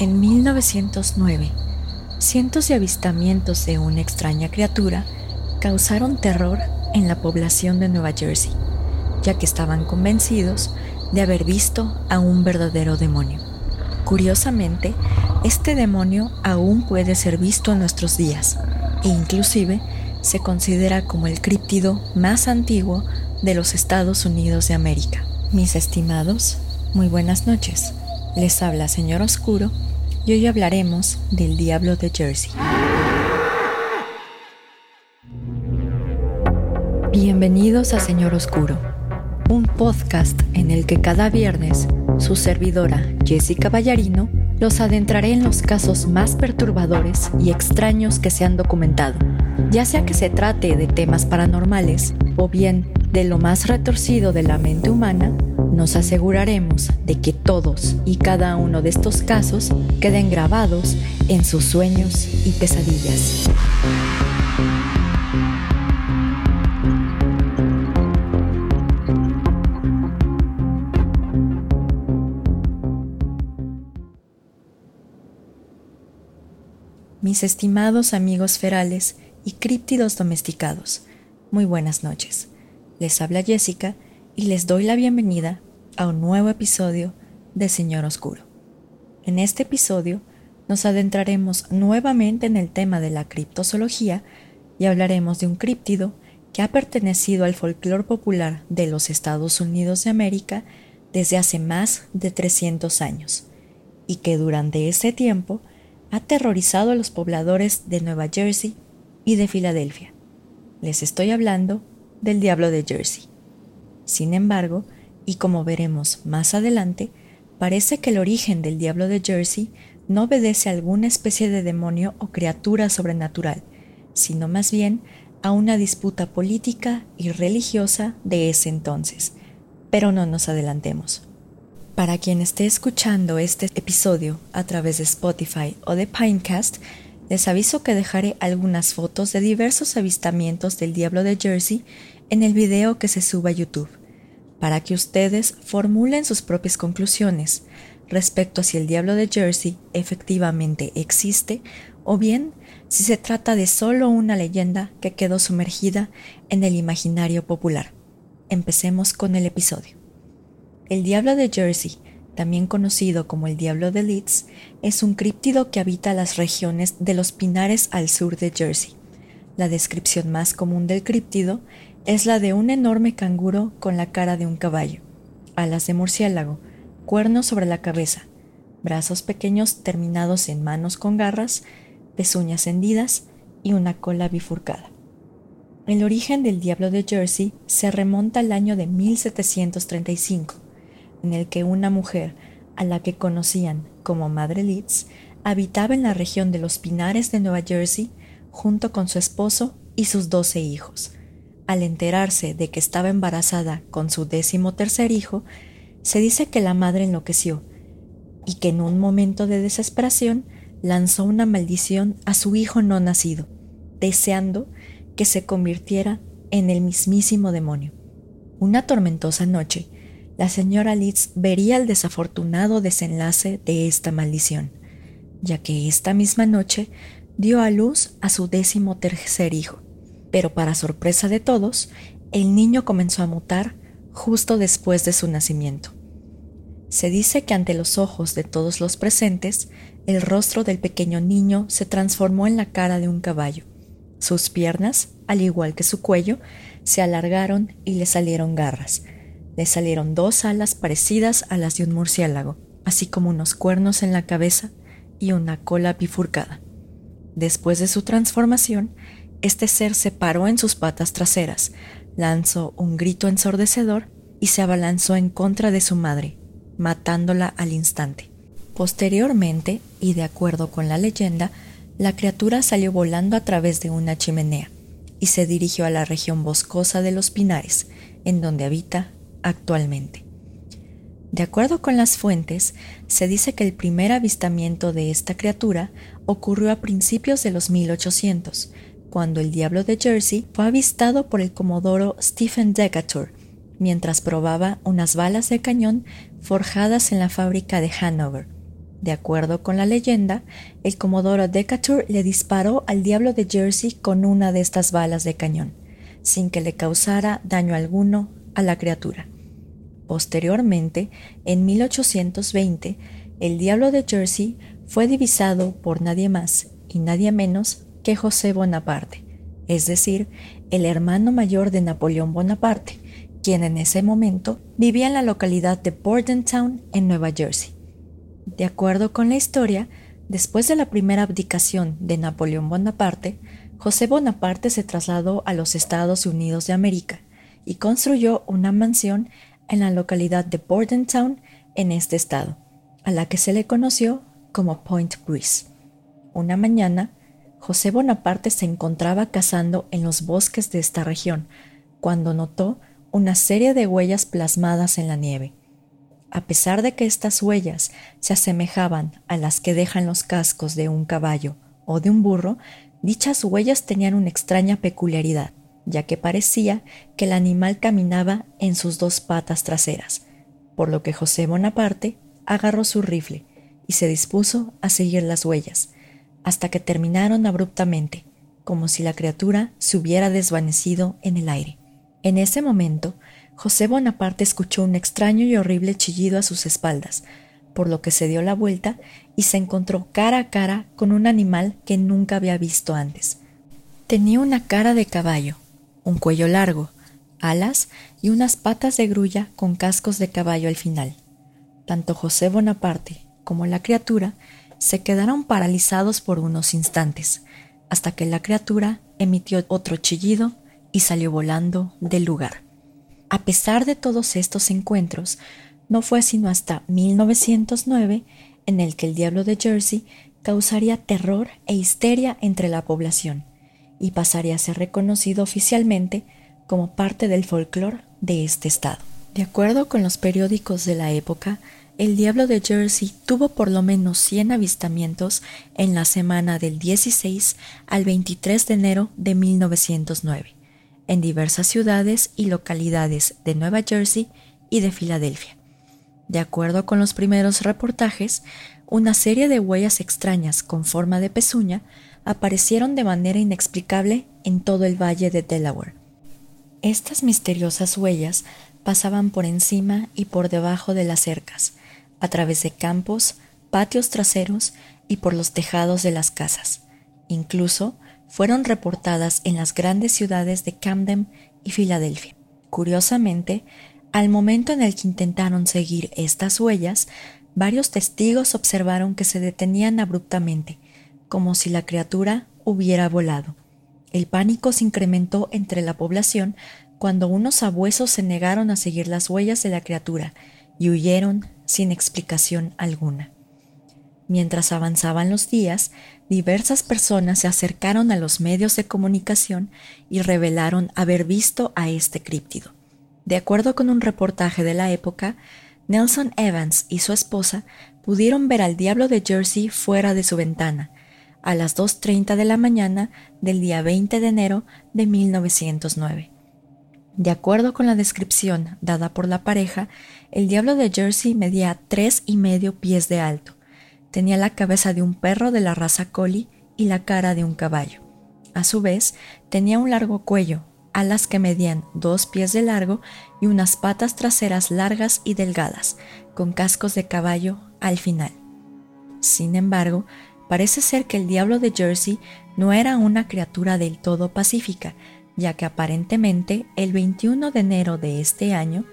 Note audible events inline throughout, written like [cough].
En 1909, cientos de avistamientos de una extraña criatura causaron terror en la población de Nueva Jersey, ya que estaban convencidos de haber visto a un verdadero demonio. Curiosamente, este demonio aún puede ser visto en nuestros días e inclusive se considera como el críptido más antiguo de los Estados Unidos de América. Mis estimados, muy buenas noches. Les habla Señor Oscuro hoy hablaremos del Diablo de Jersey. Bienvenidos a Señor Oscuro, un podcast en el que cada viernes su servidora Jessica Ballarino los adentraré en los casos más perturbadores y extraños que se han documentado, ya sea que se trate de temas paranormales o bien de lo más retorcido de la mente humana nos aseguraremos de que todos y cada uno de estos casos queden grabados en sus sueños y pesadillas. Mis estimados amigos ferales y críptidos domesticados, muy buenas noches. Les habla Jessica y les doy la bienvenida a un nuevo episodio de Señor Oscuro. En este episodio nos adentraremos nuevamente en el tema de la criptozoología y hablaremos de un críptido que ha pertenecido al folclore popular de los Estados Unidos de América desde hace más de 300 años y que durante ese tiempo ha aterrorizado a los pobladores de Nueva Jersey y de Filadelfia. Les estoy hablando del Diablo de Jersey. Sin embargo, y como veremos más adelante, parece que el origen del diablo de Jersey no obedece a alguna especie de demonio o criatura sobrenatural, sino más bien a una disputa política y religiosa de ese entonces. Pero no nos adelantemos. Para quien esté escuchando este episodio a través de Spotify o de Pinecast, les aviso que dejaré algunas fotos de diversos avistamientos del diablo de Jersey en el video que se suba a YouTube para que ustedes formulen sus propias conclusiones respecto a si el diablo de Jersey efectivamente existe o bien si se trata de solo una leyenda que quedó sumergida en el imaginario popular. Empecemos con el episodio. El diablo de Jersey, también conocido como el diablo de Leeds, es un críptido que habita las regiones de los pinares al sur de Jersey. La descripción más común del críptido es la de un enorme canguro con la cara de un caballo, alas de murciélago, cuernos sobre la cabeza, brazos pequeños terminados en manos con garras, pezuñas hendidas y una cola bifurcada. El origen del diablo de Jersey se remonta al año de 1735, en el que una mujer, a la que conocían como Madre Leeds, habitaba en la región de los Pinares de Nueva Jersey junto con su esposo y sus doce hijos, al enterarse de que estaba embarazada con su décimo tercer hijo, se dice que la madre enloqueció y que en un momento de desesperación lanzó una maldición a su hijo no nacido, deseando que se convirtiera en el mismísimo demonio. Una tormentosa noche, la señora Litz vería el desafortunado desenlace de esta maldición, ya que esta misma noche dio a luz a su décimo tercer hijo, pero para sorpresa de todos, el niño comenzó a mutar justo después de su nacimiento. Se dice que ante los ojos de todos los presentes, el rostro del pequeño niño se transformó en la cara de un caballo. Sus piernas, al igual que su cuello, se alargaron y le salieron garras. Le salieron dos alas parecidas a las de un murciélago, así como unos cuernos en la cabeza y una cola bifurcada. Después de su transformación, este ser se paró en sus patas traseras, lanzó un grito ensordecedor y se abalanzó en contra de su madre, matándola al instante. Posteriormente, y de acuerdo con la leyenda, la criatura salió volando a través de una chimenea y se dirigió a la región boscosa de los Pinares, en donde habita actualmente. De acuerdo con las fuentes, se dice que el primer avistamiento de esta criatura ocurrió a principios de los 1800, cuando el diablo de Jersey fue avistado por el comodoro Stephen Decatur mientras probaba unas balas de cañón forjadas en la fábrica de Hanover. De acuerdo con la leyenda, el comodoro Decatur le disparó al diablo de Jersey con una de estas balas de cañón, sin que le causara daño alguno a la criatura. Posteriormente, en 1820, el diablo de Jersey fue divisado por nadie más y nadie menos José Bonaparte, es decir, el hermano mayor de Napoleón Bonaparte, quien en ese momento vivía en la localidad de Bordentown, en Nueva Jersey. De acuerdo con la historia, después de la primera abdicación de Napoleón Bonaparte, José Bonaparte se trasladó a los Estados Unidos de América y construyó una mansión en la localidad de Bordentown, en este estado, a la que se le conoció como Point Breeze. Una mañana, José Bonaparte se encontraba cazando en los bosques de esta región, cuando notó una serie de huellas plasmadas en la nieve. A pesar de que estas huellas se asemejaban a las que dejan los cascos de un caballo o de un burro, dichas huellas tenían una extraña peculiaridad, ya que parecía que el animal caminaba en sus dos patas traseras, por lo que José Bonaparte agarró su rifle y se dispuso a seguir las huellas, hasta que terminaron abruptamente, como si la criatura se hubiera desvanecido en el aire. En ese momento, José Bonaparte escuchó un extraño y horrible chillido a sus espaldas, por lo que se dio la vuelta y se encontró cara a cara con un animal que nunca había visto antes. Tenía una cara de caballo, un cuello largo, alas y unas patas de grulla con cascos de caballo al final. Tanto José Bonaparte como la criatura se quedaron paralizados por unos instantes, hasta que la criatura emitió otro chillido y salió volando del lugar. A pesar de todos estos encuentros, no fue sino hasta 1909 en el que el diablo de Jersey causaría terror e histeria entre la población y pasaría a ser reconocido oficialmente como parte del folclore de este estado. De acuerdo con los periódicos de la época, el diablo de Jersey tuvo por lo menos 100 avistamientos en la semana del 16 al 23 de enero de 1909 en diversas ciudades y localidades de Nueva Jersey y de Filadelfia. De acuerdo con los primeros reportajes, una serie de huellas extrañas con forma de pezuña aparecieron de manera inexplicable en todo el valle de Delaware. Estas misteriosas huellas pasaban por encima y por debajo de las cercas, a través de campos, patios traseros y por los tejados de las casas. Incluso fueron reportadas en las grandes ciudades de Camden y Filadelfia. Curiosamente, al momento en el que intentaron seguir estas huellas, varios testigos observaron que se detenían abruptamente, como si la criatura hubiera volado. El pánico se incrementó entre la población cuando unos abuesos se negaron a seguir las huellas de la criatura y huyeron sin explicación alguna. Mientras avanzaban los días, diversas personas se acercaron a los medios de comunicación y revelaron haber visto a este críptido. De acuerdo con un reportaje de la época, Nelson Evans y su esposa pudieron ver al diablo de Jersey fuera de su ventana, a las 2.30 de la mañana del día 20 de enero de 1909. De acuerdo con la descripción dada por la pareja, el diablo de Jersey medía tres y medio pies de alto, Tenía la cabeza de un perro de la raza collie y la cara de un caballo. A su vez, tenía un largo cuello, alas que medían dos pies de largo y unas patas traseras largas y delgadas, con cascos de caballo al final. Sin embargo, parece ser que el diablo de Jersey no era una criatura del todo pacífica, ya que aparentemente el 21 de enero de este año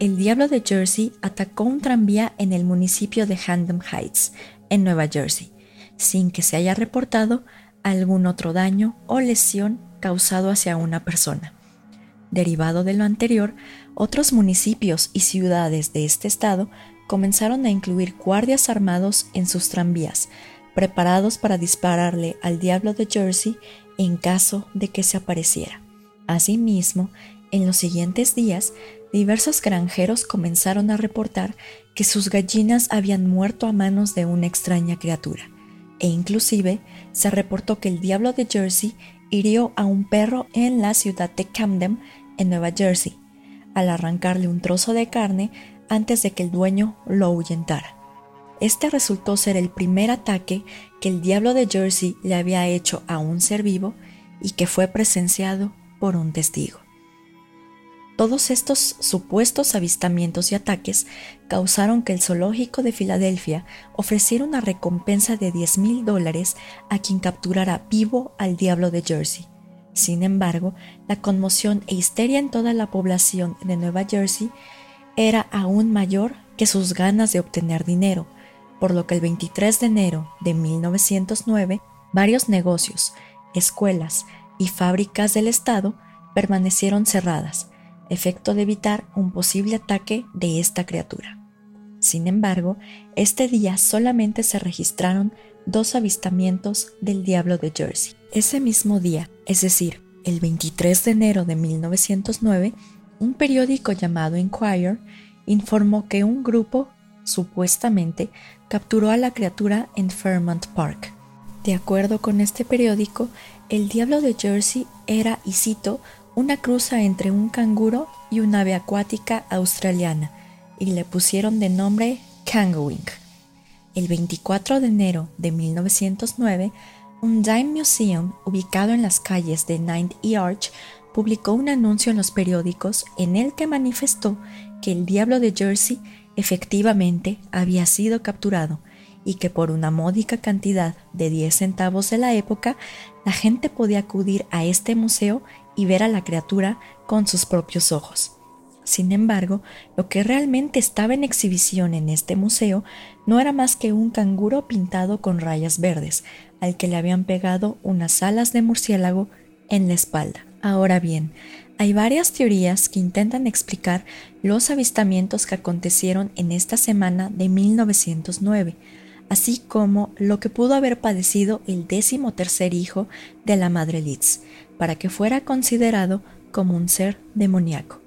el Diablo de Jersey atacó un tranvía en el municipio de Hampton Heights, en Nueva Jersey, sin que se haya reportado algún otro daño o lesión causado hacia una persona. Derivado de lo anterior, otros municipios y ciudades de este estado comenzaron a incluir guardias armados en sus tranvías, preparados para dispararle al Diablo de Jersey en caso de que se apareciera. Asimismo, en los siguientes días diversos granjeros comenzaron a reportar que sus gallinas habían muerto a manos de una extraña criatura, e inclusive se reportó que el diablo de Jersey hirió a un perro en la ciudad de Camden, en Nueva Jersey, al arrancarle un trozo de carne antes de que el dueño lo ahuyentara. Este resultó ser el primer ataque que el diablo de Jersey le había hecho a un ser vivo y que fue presenciado por un testigo. Todos estos supuestos avistamientos y ataques causaron que el zoológico de Filadelfia ofreciera una recompensa de 10 mil dólares a quien capturara vivo al diablo de Jersey. Sin embargo, la conmoción e histeria en toda la población de Nueva Jersey era aún mayor que sus ganas de obtener dinero, por lo que el 23 de enero de 1909 varios negocios, escuelas y fábricas del Estado permanecieron cerradas, efecto de evitar un posible ataque de esta criatura. Sin embargo, este día solamente se registraron dos avistamientos del diablo de Jersey. Ese mismo día, es decir, el 23 de enero de 1909, un periódico llamado Inquirer informó que un grupo, supuestamente, capturó a la criatura en Fairmont Park. De acuerdo con este periódico, el diablo de Jersey era, y cito, una cruza entre un canguro y una ave acuática australiana, y le pusieron de nombre Kangawink. El 24 de enero de 1909, un Dime Museum ubicado en las calles de Ninth y Arch publicó un anuncio en los periódicos en el que manifestó que el diablo de Jersey efectivamente había sido capturado y que por una módica cantidad de 10 centavos de la época, la gente podía acudir a este museo y ver a la criatura con sus propios ojos. Sin embargo, lo que realmente estaba en exhibición en este museo no era más que un canguro pintado con rayas verdes, al que le habían pegado unas alas de murciélago en la espalda. Ahora bien, hay varias teorías que intentan explicar los avistamientos que acontecieron en esta semana de 1909, así como lo que pudo haber padecido el décimo tercer hijo de la madre Litz, para que fuera considerado como un ser demoníaco.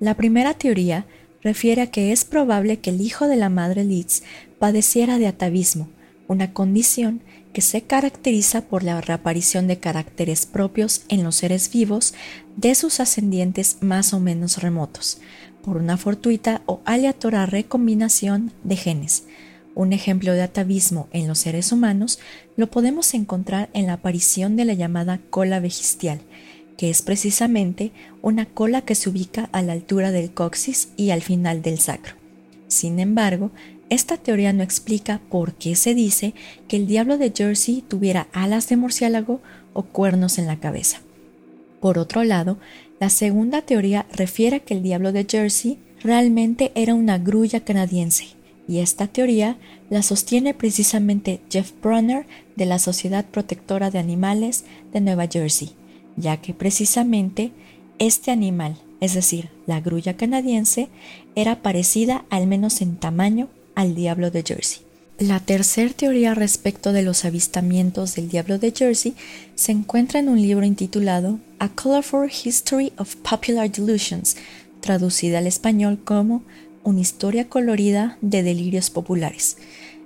La primera teoría refiere a que es probable que el hijo de la madre Litz padeciera de atavismo, una condición que se caracteriza por la reaparición de caracteres propios en los seres vivos de sus ascendientes más o menos remotos, por una fortuita o aleatoria recombinación de genes, un ejemplo de atavismo en los seres humanos lo podemos encontrar en la aparición de la llamada cola vegistial, que es precisamente una cola que se ubica a la altura del coxis y al final del sacro. Sin embargo, esta teoría no explica por qué se dice que el diablo de Jersey tuviera alas de murciélago o cuernos en la cabeza. Por otro lado, la segunda teoría refiere a que el diablo de Jersey realmente era una grulla canadiense, y esta teoría la sostiene precisamente Jeff Brunner de la Sociedad Protectora de Animales de Nueva Jersey, ya que precisamente este animal, es decir, la grulla canadiense, era parecida al menos en tamaño al diablo de Jersey. La tercera teoría respecto de los avistamientos del diablo de Jersey se encuentra en un libro intitulado A Colorful History of Popular Delusions, traducida al español como una historia colorida de delirios populares,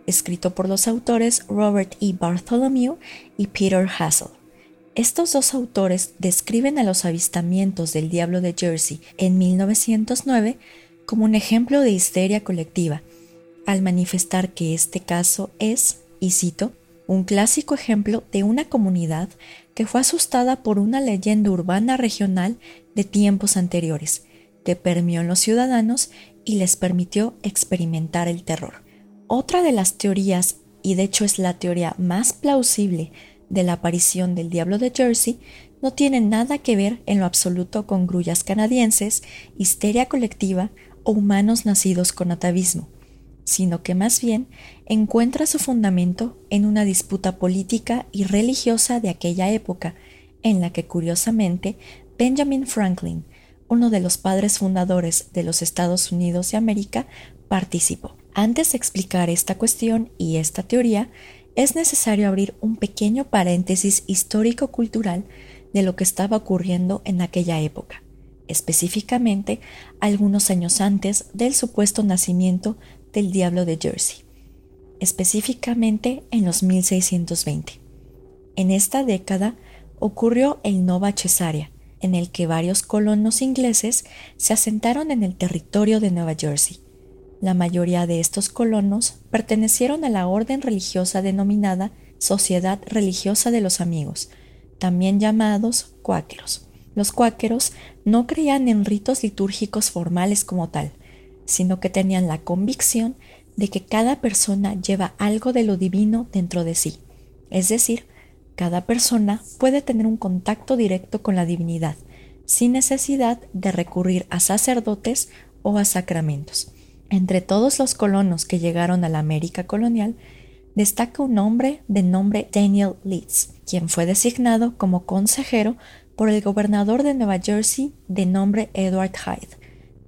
escrito por los autores Robert E. Bartholomew y Peter Hassel. Estos dos autores describen a los avistamientos del Diablo de Jersey en 1909 como un ejemplo de histeria colectiva, al manifestar que este caso es, y cito, un clásico ejemplo de una comunidad que fue asustada por una leyenda urbana regional de tiempos anteriores, que permeó en los ciudadanos y les permitió experimentar el terror. Otra de las teorías, y de hecho es la teoría más plausible de la aparición del diablo de Jersey, no tiene nada que ver en lo absoluto con grullas canadienses, histeria colectiva o humanos nacidos con atavismo, sino que más bien encuentra su fundamento en una disputa política y religiosa de aquella época, en la que curiosamente Benjamin Franklin, uno de los padres fundadores de los Estados Unidos de América, participó. Antes de explicar esta cuestión y esta teoría, es necesario abrir un pequeño paréntesis histórico-cultural de lo que estaba ocurriendo en aquella época, específicamente algunos años antes del supuesto nacimiento del diablo de Jersey, específicamente en los 1620. En esta década ocurrió el Nova en el que varios colonos ingleses se asentaron en el territorio de Nueva Jersey. La mayoría de estos colonos pertenecieron a la orden religiosa denominada Sociedad Religiosa de los Amigos, también llamados cuáqueros. Los cuáqueros no creían en ritos litúrgicos formales como tal, sino que tenían la convicción de que cada persona lleva algo de lo divino dentro de sí. Es decir, cada persona puede tener un contacto directo con la divinidad, sin necesidad de recurrir a sacerdotes o a sacramentos. Entre todos los colonos que llegaron a la América colonial, destaca un hombre de nombre Daniel Leeds, quien fue designado como consejero por el gobernador de Nueva Jersey de nombre Edward Hyde,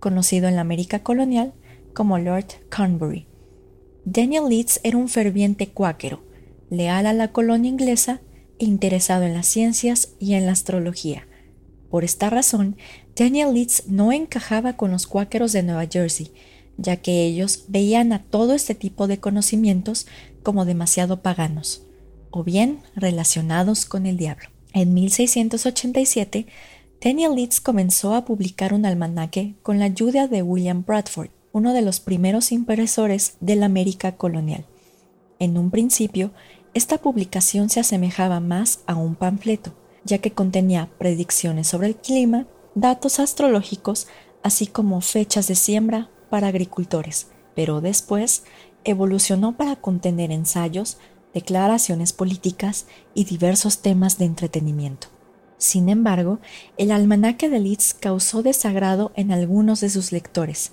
conocido en la América colonial como Lord Cornbury. Daniel Leeds era un ferviente cuáquero, leal a la colonia inglesa interesado en las ciencias y en la astrología. Por esta razón, Daniel Leeds no encajaba con los cuáqueros de Nueva Jersey, ya que ellos veían a todo este tipo de conocimientos como demasiado paganos, o bien relacionados con el diablo. En 1687, Daniel Leeds comenzó a publicar un almanaque con la ayuda de William Bradford, uno de los primeros impresores de la América colonial. En un principio, esta publicación se asemejaba más a un panfleto, ya que contenía predicciones sobre el clima, datos astrológicos, así como fechas de siembra para agricultores, pero después evolucionó para contener ensayos, declaraciones políticas y diversos temas de entretenimiento. Sin embargo, el almanaque de Leeds causó desagrado en algunos de sus lectores,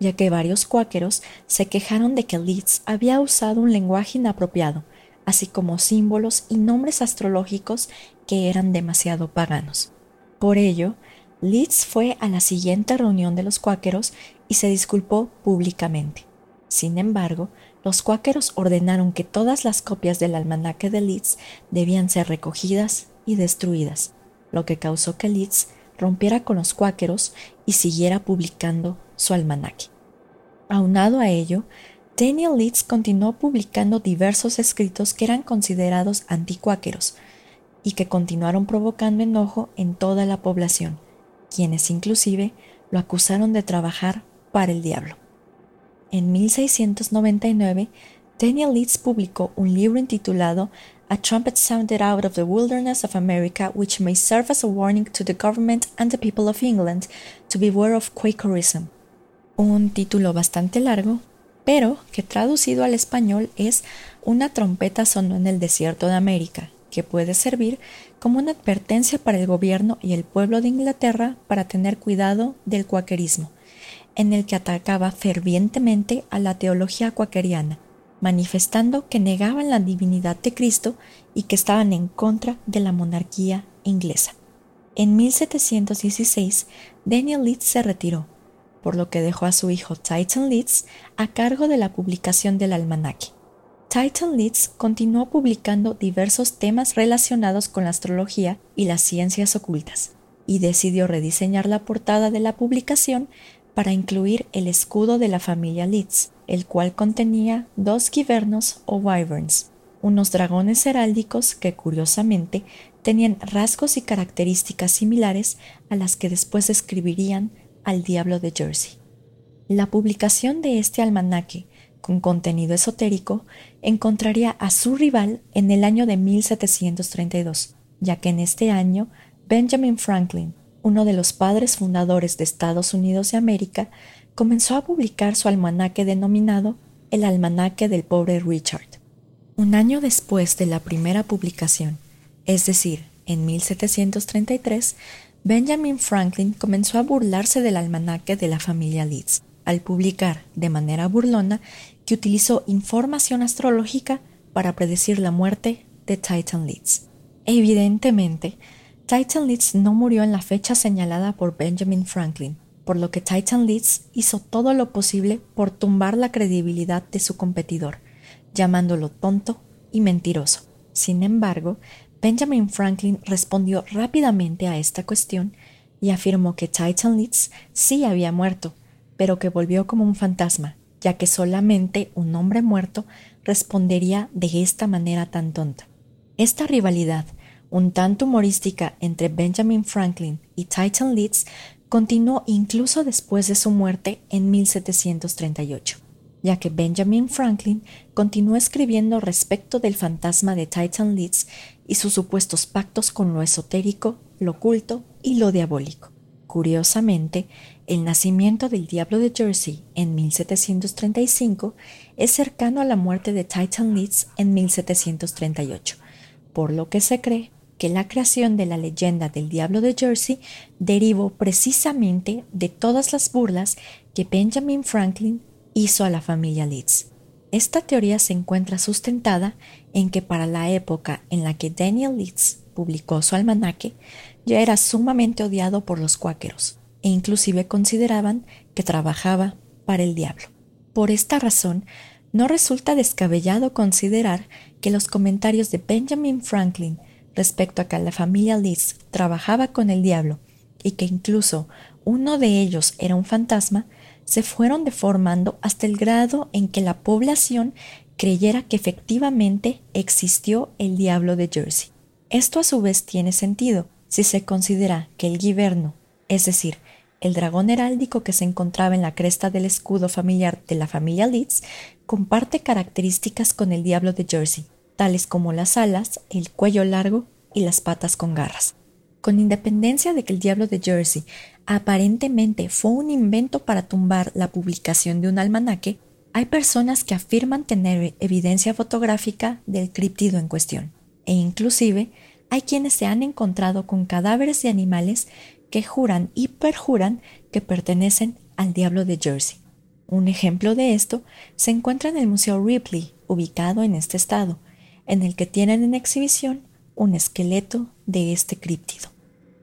ya que varios cuáqueros se quejaron de que Leeds había usado un lenguaje inapropiado, así como símbolos y nombres astrológicos que eran demasiado paganos. Por ello, Leeds fue a la siguiente reunión de los cuáqueros y se disculpó públicamente. Sin embargo, los cuáqueros ordenaron que todas las copias del almanaque de Leeds debían ser recogidas y destruidas, lo que causó que Leeds rompiera con los cuáqueros y siguiera publicando su almanaque. Aunado a ello, Daniel Leeds continuó publicando diversos escritos que eran considerados anticuáqueros y que continuaron provocando enojo en toda la población, quienes inclusive lo acusaron de trabajar para el diablo. En 1699, Daniel Leeds publicó un libro intitulado A Trumpet Sounded Out of the Wilderness of America, which may serve as a warning to the government and the people of England to beware of Quakerism. Un título bastante largo, pero que traducido al español es Una trompeta sonó en el desierto de América, que puede servir como una advertencia para el gobierno y el pueblo de Inglaterra para tener cuidado del cuaquerismo en el que atacaba fervientemente a la teología cuakeriana, manifestando que negaban la divinidad de Cristo y que estaban en contra de la monarquía inglesa. En 1716, Daniel Leeds se retiró, por lo que dejó a su hijo Titan Leeds a cargo de la publicación del almanaque. Titan Leeds continuó publicando diversos temas relacionados con la astrología y las ciencias ocultas, y decidió rediseñar la portada de la publicación para incluir el escudo de la familia Leeds, el cual contenía dos givernos o wyverns, unos dragones heráldicos que curiosamente tenían rasgos y características similares a las que después describirían al diablo de Jersey. La publicación de este almanaque, con contenido esotérico, encontraría a su rival en el año de 1732, ya que en este año Benjamin Franklin, uno de los padres fundadores de Estados Unidos de América, comenzó a publicar su almanaque denominado El Almanaque del Pobre Richard. Un año después de la primera publicación, es decir, en 1733, Benjamin Franklin comenzó a burlarse del almanaque de la familia Leeds, al publicar de manera burlona que utilizó información astrológica para predecir la muerte de Titan Leeds. Evidentemente, Titan Leeds no murió en la fecha señalada por Benjamin Franklin, por lo que Titan Leeds hizo todo lo posible por tumbar la credibilidad de su competidor, llamándolo tonto y mentiroso. Sin embargo, Benjamin Franklin respondió rápidamente a esta cuestión y afirmó que Titan Leeds sí había muerto, pero que volvió como un fantasma, ya que solamente un hombre muerto respondería de esta manera tan tonta. Esta rivalidad un tanto humorística entre Benjamin Franklin y Titan Leeds continuó incluso después de su muerte en 1738, ya que Benjamin Franklin continuó escribiendo respecto del fantasma de Titan Leeds y sus supuestos pactos con lo esotérico, lo oculto y lo diabólico. Curiosamente, el nacimiento del Diablo de Jersey en 1735 es cercano a la muerte de Titan Leeds en 1738, por lo que se cree que la creación de la leyenda del Diablo de Jersey derivó precisamente de todas las burlas que Benjamin Franklin hizo a la familia Leeds. Esta teoría se encuentra sustentada en que para la época en la que Daniel Leeds publicó su almanaque, ya era sumamente odiado por los cuáqueros, e inclusive consideraban que trabajaba para el diablo. Por esta razón, no resulta descabellado considerar que los comentarios de Benjamin Franklin respecto a que la familia Leeds trabajaba con el diablo y que incluso uno de ellos era un fantasma, se fueron deformando hasta el grado en que la población creyera que efectivamente existió el diablo de Jersey. Esto a su vez tiene sentido si se considera que el giverno, es decir, el dragón heráldico que se encontraba en la cresta del escudo familiar de la familia Leeds, comparte características con el diablo de Jersey, tales como las alas, el cuello largo y las patas con garras. Con independencia de que el diablo de Jersey aparentemente fue un invento para tumbar la publicación de un almanaque, hay personas que afirman tener evidencia fotográfica del críptido en cuestión, e inclusive hay quienes se han encontrado con cadáveres de animales que juran y perjuran que pertenecen al diablo de Jersey. Un ejemplo de esto se encuentra en el Museo Ripley, ubicado en este estado, en el que tienen en exhibición un esqueleto de este críptido.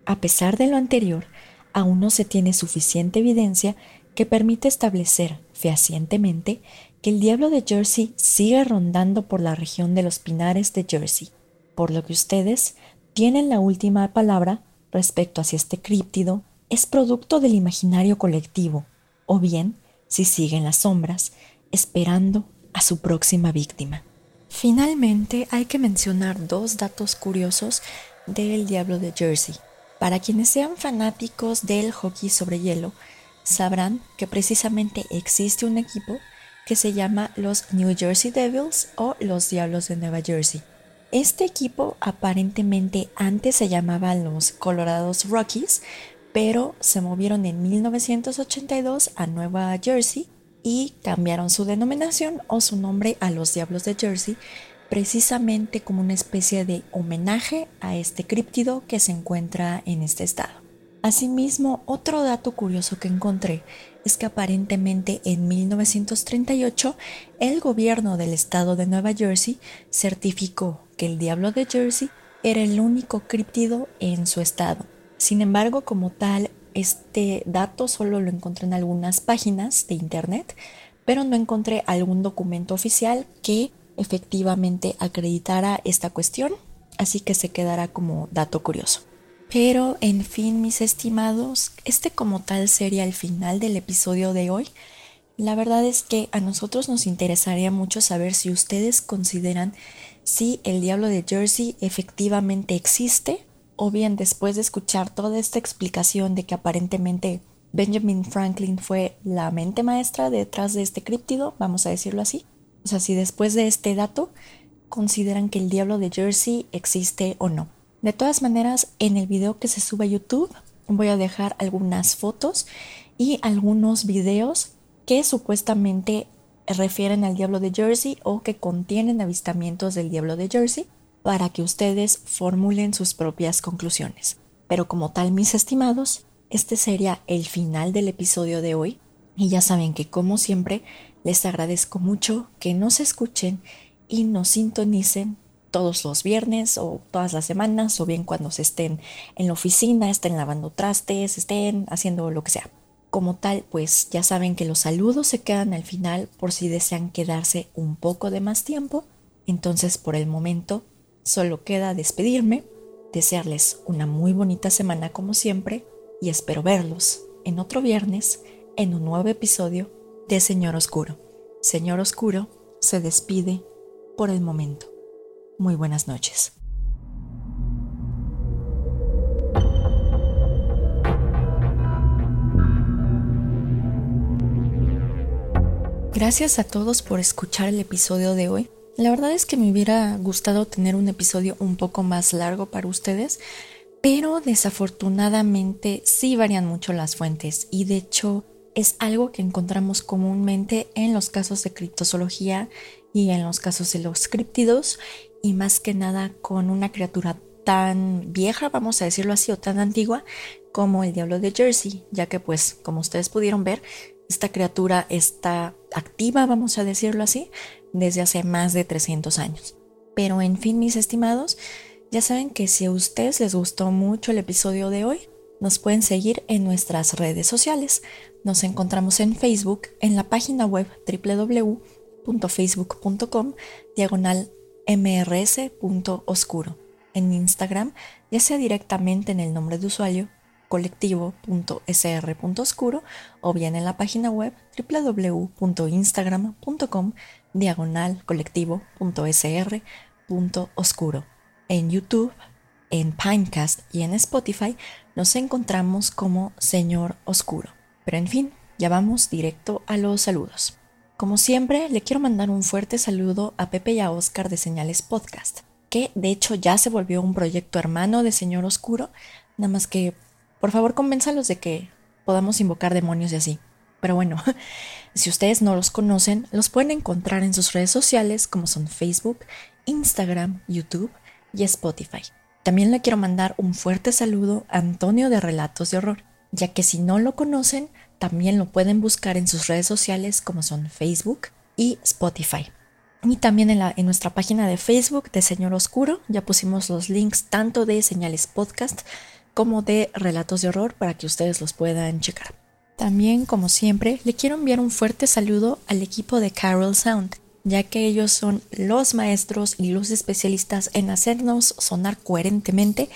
A pesar de lo anterior, aún no se tiene suficiente evidencia que permite establecer fehacientemente que el diablo de Jersey sigue rondando por la región de los Pinares de Jersey, por lo que ustedes tienen la última palabra respecto a si este críptido es producto del imaginario colectivo, o bien si sigue en las sombras, esperando a su próxima víctima. Finalmente, hay que mencionar dos datos curiosos del Diablo de Jersey. Para quienes sean fanáticos del hockey sobre hielo, sabrán que precisamente existe un equipo que se llama los New Jersey Devils o los Diablos de Nueva Jersey. Este equipo aparentemente antes se llamaba los Colorados Rockies, pero se movieron en 1982 a Nueva Jersey y cambiaron su denominación o su nombre a los Diablos de Jersey, precisamente como una especie de homenaje a este críptido que se encuentra en este estado. Asimismo, otro dato curioso que encontré es que aparentemente en 1938 el gobierno del estado de Nueva Jersey certificó que el Diablo de Jersey era el único críptido en su estado. Sin embargo, como tal, este dato solo lo encontré en algunas páginas de internet, pero no encontré algún documento oficial que efectivamente acreditara esta cuestión, así que se quedará como dato curioso. Pero, en fin, mis estimados, este como tal sería el final del episodio de hoy. La verdad es que a nosotros nos interesaría mucho saber si ustedes consideran si el diablo de Jersey efectivamente existe o bien después de escuchar toda esta explicación de que aparentemente Benjamin Franklin fue la mente maestra detrás de este críptido, vamos a decirlo así. O sea, si después de este dato consideran que el diablo de Jersey existe o no. De todas maneras, en el video que se sube a YouTube voy a dejar algunas fotos y algunos videos que supuestamente refieren al diablo de Jersey o que contienen avistamientos del diablo de Jersey para que ustedes formulen sus propias conclusiones. Pero como tal, mis estimados, este sería el final del episodio de hoy. Y ya saben que como siempre, les agradezco mucho que nos escuchen y nos sintonicen todos los viernes o todas las semanas o bien cuando se estén en la oficina, estén lavando trastes, estén haciendo lo que sea. Como tal, pues ya saben que los saludos se quedan al final por si desean quedarse un poco de más tiempo. Entonces, por el momento, Solo queda despedirme, desearles una muy bonita semana como siempre y espero verlos en otro viernes en un nuevo episodio de Señor Oscuro. Señor Oscuro se despide por el momento. Muy buenas noches. Gracias a todos por escuchar el episodio de hoy. La verdad es que me hubiera gustado tener un episodio un poco más largo para ustedes, pero desafortunadamente sí varían mucho las fuentes y de hecho es algo que encontramos comúnmente en los casos de criptozoología y en los casos de los criptidos y más que nada con una criatura tan vieja, vamos a decirlo así, o tan antigua como el diablo de Jersey, ya que pues como ustedes pudieron ver, esta criatura está activa, vamos a decirlo así, desde hace más de 300 años. Pero en fin, mis estimados, ya saben que si a ustedes les gustó mucho el episodio de hoy, nos pueden seguir en nuestras redes sociales. Nos encontramos en Facebook, en la página web www.facebook.com, diagonal mrs.oscuro. En Instagram, ya sea directamente en el nombre de usuario colectivo.sr.oscuro o bien en la página web www.instagram.com diagonal colectivo.sr.oscuro. En YouTube, en Pinecast y en Spotify nos encontramos como Señor Oscuro. Pero en fin, ya vamos directo a los saludos. Como siempre, le quiero mandar un fuerte saludo a Pepe y a Oscar de Señales Podcast, que de hecho ya se volvió un proyecto hermano de Señor Oscuro, nada más que por favor convénzalos de que podamos invocar demonios y así. Pero bueno, [laughs] si ustedes no los conocen, los pueden encontrar en sus redes sociales como son Facebook, Instagram, YouTube y Spotify. También le quiero mandar un fuerte saludo a Antonio de Relatos de Horror, ya que si no lo conocen, también lo pueden buscar en sus redes sociales como son Facebook y Spotify. Y también en, nuestra página de Facebook de Señor Oscuro ya pusimos los links tanto de Señales Podcast como de Relatos de Horror para que ustedes los puedan checar. También, como siempre, le quiero enviar un fuerte saludo al equipo de Carol Sound, ya que ellos son los maestros y los especialistas en hacernos sonar coherentemente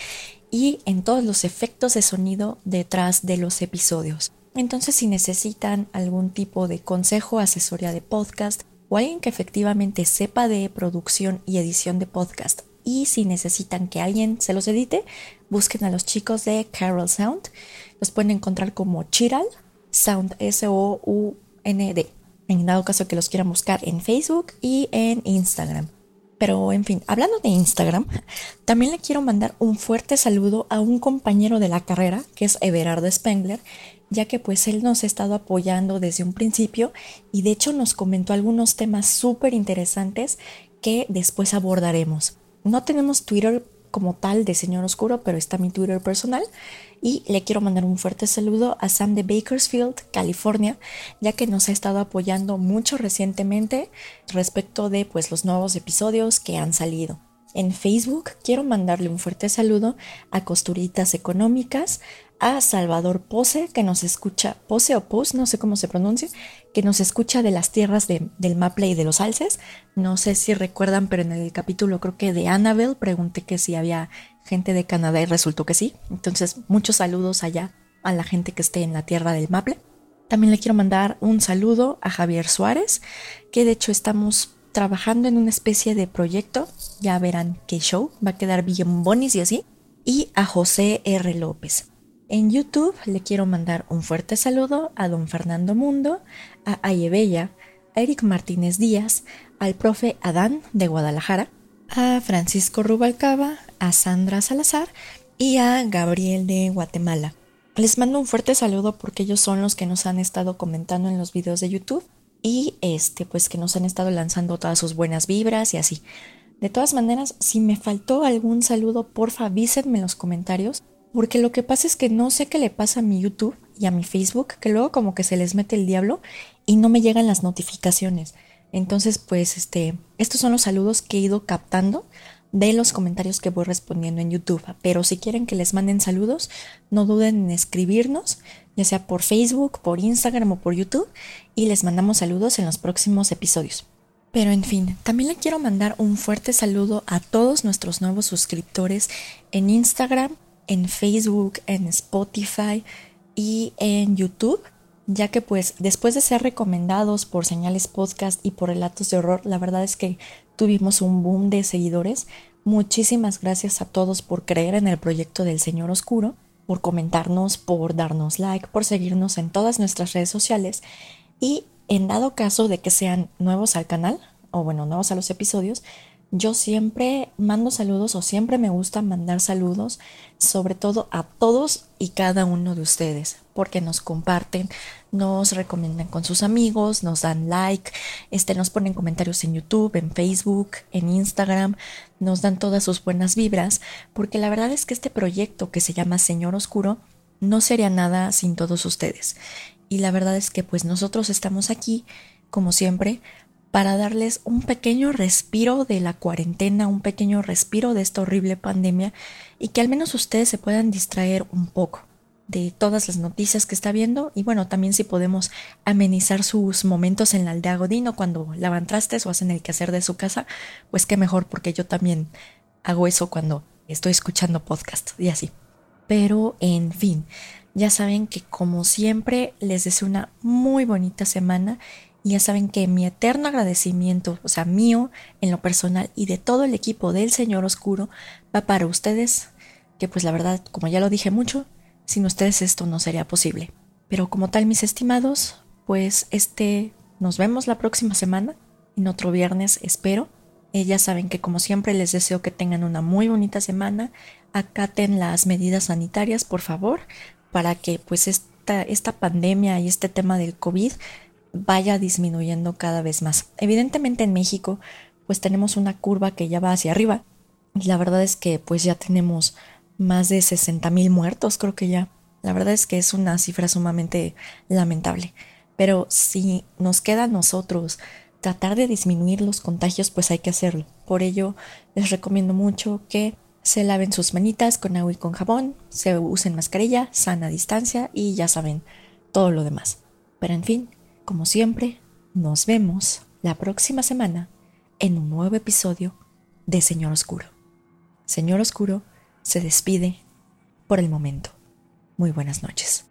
y en todos los efectos de sonido detrás de los episodios. Entonces, si necesitan algún tipo de consejo, asesoría de podcast o alguien que efectivamente sepa de producción y edición de podcast, y si necesitan que alguien se los edite, busquen a los chicos de Carol Sound. Los pueden encontrar como Chiral Sound S-O-U-N-D. En dado caso que los quieran buscar en Facebook y en Instagram. Pero en fin, hablando de Instagram, [laughs] también le quiero mandar un fuerte saludo a un compañero de la carrera, que es Everardo Spengler, ya que pues él nos ha estado apoyando desde un principio y de hecho nos comentó algunos temas súper interesantes que después abordaremos. No tenemos Twitter como tal de Señor Oscuro, pero está mi Twitter personal. Y le quiero mandar un fuerte saludo a Sam de Bakersfield, California, ya que nos ha estado apoyando mucho recientemente respecto de pues los nuevos episodios que han salido. En Facebook quiero mandarle un fuerte saludo a Costuritas Económicas, a Salvador Pose, que nos escucha, Pose o Pose, no sé cómo se pronuncia, que nos escucha de las tierras del Maple y de los Alces. No sé si recuerdan, pero en el capítulo creo que de Annabelle pregunté que si había gente de Canadá y resultó que sí. Entonces, muchos saludos allá a la gente que esté en la tierra del Maple. También le quiero mandar un saludo a Javier Suárez, que de hecho estamos trabajando en una especie de proyecto, ya verán qué show, va a quedar bien bonis y así, y a José R. López. En YouTube le quiero mandar un fuerte saludo a don Fernando Mundo, a Ayebella, a Eric Martínez Díaz, al profe Adán de Guadalajara, a Francisco Rubalcaba, a Sandra Salazar y a Gabriel de Guatemala. Les mando un fuerte saludo porque ellos son los que nos han estado comentando en los videos de YouTube y este pues que nos han estado lanzando todas sus buenas vibras y así. De todas maneras, si me faltó algún saludo, porfa avísenme en los comentarios, porque lo que pasa es que no sé qué le pasa a mi YouTube y a mi Facebook, que luego como que se les mete el diablo y no me llegan las notificaciones. Entonces, pues este, estos son los saludos que he ido captando de los comentarios que voy respondiendo en YouTube. Pero si quieren que les manden saludos, no duden en escribirnos, ya sea por Facebook, por Instagram o por YouTube, y les mandamos saludos en los próximos episodios. Pero en fin, también le quiero mandar un fuerte saludo a todos nuestros nuevos suscriptores en Instagram, en Facebook, en Spotify y en YouTube, ya que pues después de ser recomendados por señales podcast y por relatos de horror, la verdad es que tuvimos un boom de seguidores. Muchísimas gracias a todos por creer en el proyecto del Señor Oscuro, por comentarnos, por darnos like, por seguirnos en todas nuestras redes sociales y en dado caso de que sean nuevos al canal, o bueno, nuevos a los episodios, yo siempre mando saludos o siempre me gusta mandar saludos, sobre todo a todos y cada uno de ustedes, porque nos comparten, nos recomiendan con sus amigos, nos dan like, este, nos ponen comentarios en YouTube, en Facebook, en Instagram, nos dan todas sus buenas vibras, porque la verdad es que este proyecto que se llama Señor Oscuro no sería nada sin todos ustedes. Y la verdad es que pues nosotros estamos aquí, como siempre, para darles un pequeño respiro de la cuarentena, un pequeño respiro de esta horrible pandemia y que al menos ustedes se puedan distraer un poco de todas las noticias que está viendo y bueno, también si podemos amenizar sus momentos en la aldea Godino cuando lavan trastes o hacen el quehacer de su casa, pues qué mejor porque yo también hago eso cuando estoy escuchando podcast y así. Pero en fin, ya saben que como siempre les deseo una muy bonita semana y ya saben que mi eterno agradecimiento, o sea, mío en lo personal y de todo el equipo del Señor Oscuro, va para ustedes, que pues la verdad, como ya lo dije mucho, sin ustedes esto no sería posible. Pero como tal, mis estimados, pues este, nos vemos la próxima semana, en otro viernes, espero. Eh, ya saben que como siempre les deseo que tengan una muy bonita semana, acaten las medidas sanitarias, por favor, para que pues esta, esta pandemia y este tema del COVID vaya disminuyendo cada vez más. Evidentemente en México pues tenemos una curva que ya va hacia arriba y la verdad es que pues ya tenemos más de 60 mil muertos creo que ya. La verdad es que es una cifra sumamente lamentable. Pero si nos queda a nosotros tratar de disminuir los contagios, pues hay que hacerlo. Por ello, les recomiendo mucho que se laven sus manitas con agua y con jabón, se usen mascarilla, sana distancia y ya saben todo lo demás. Pero en fin, como siempre, nos vemos la próxima semana en un nuevo episodio de Señor Oscuro. Señor Oscuro se despide por el momento. Muy buenas noches.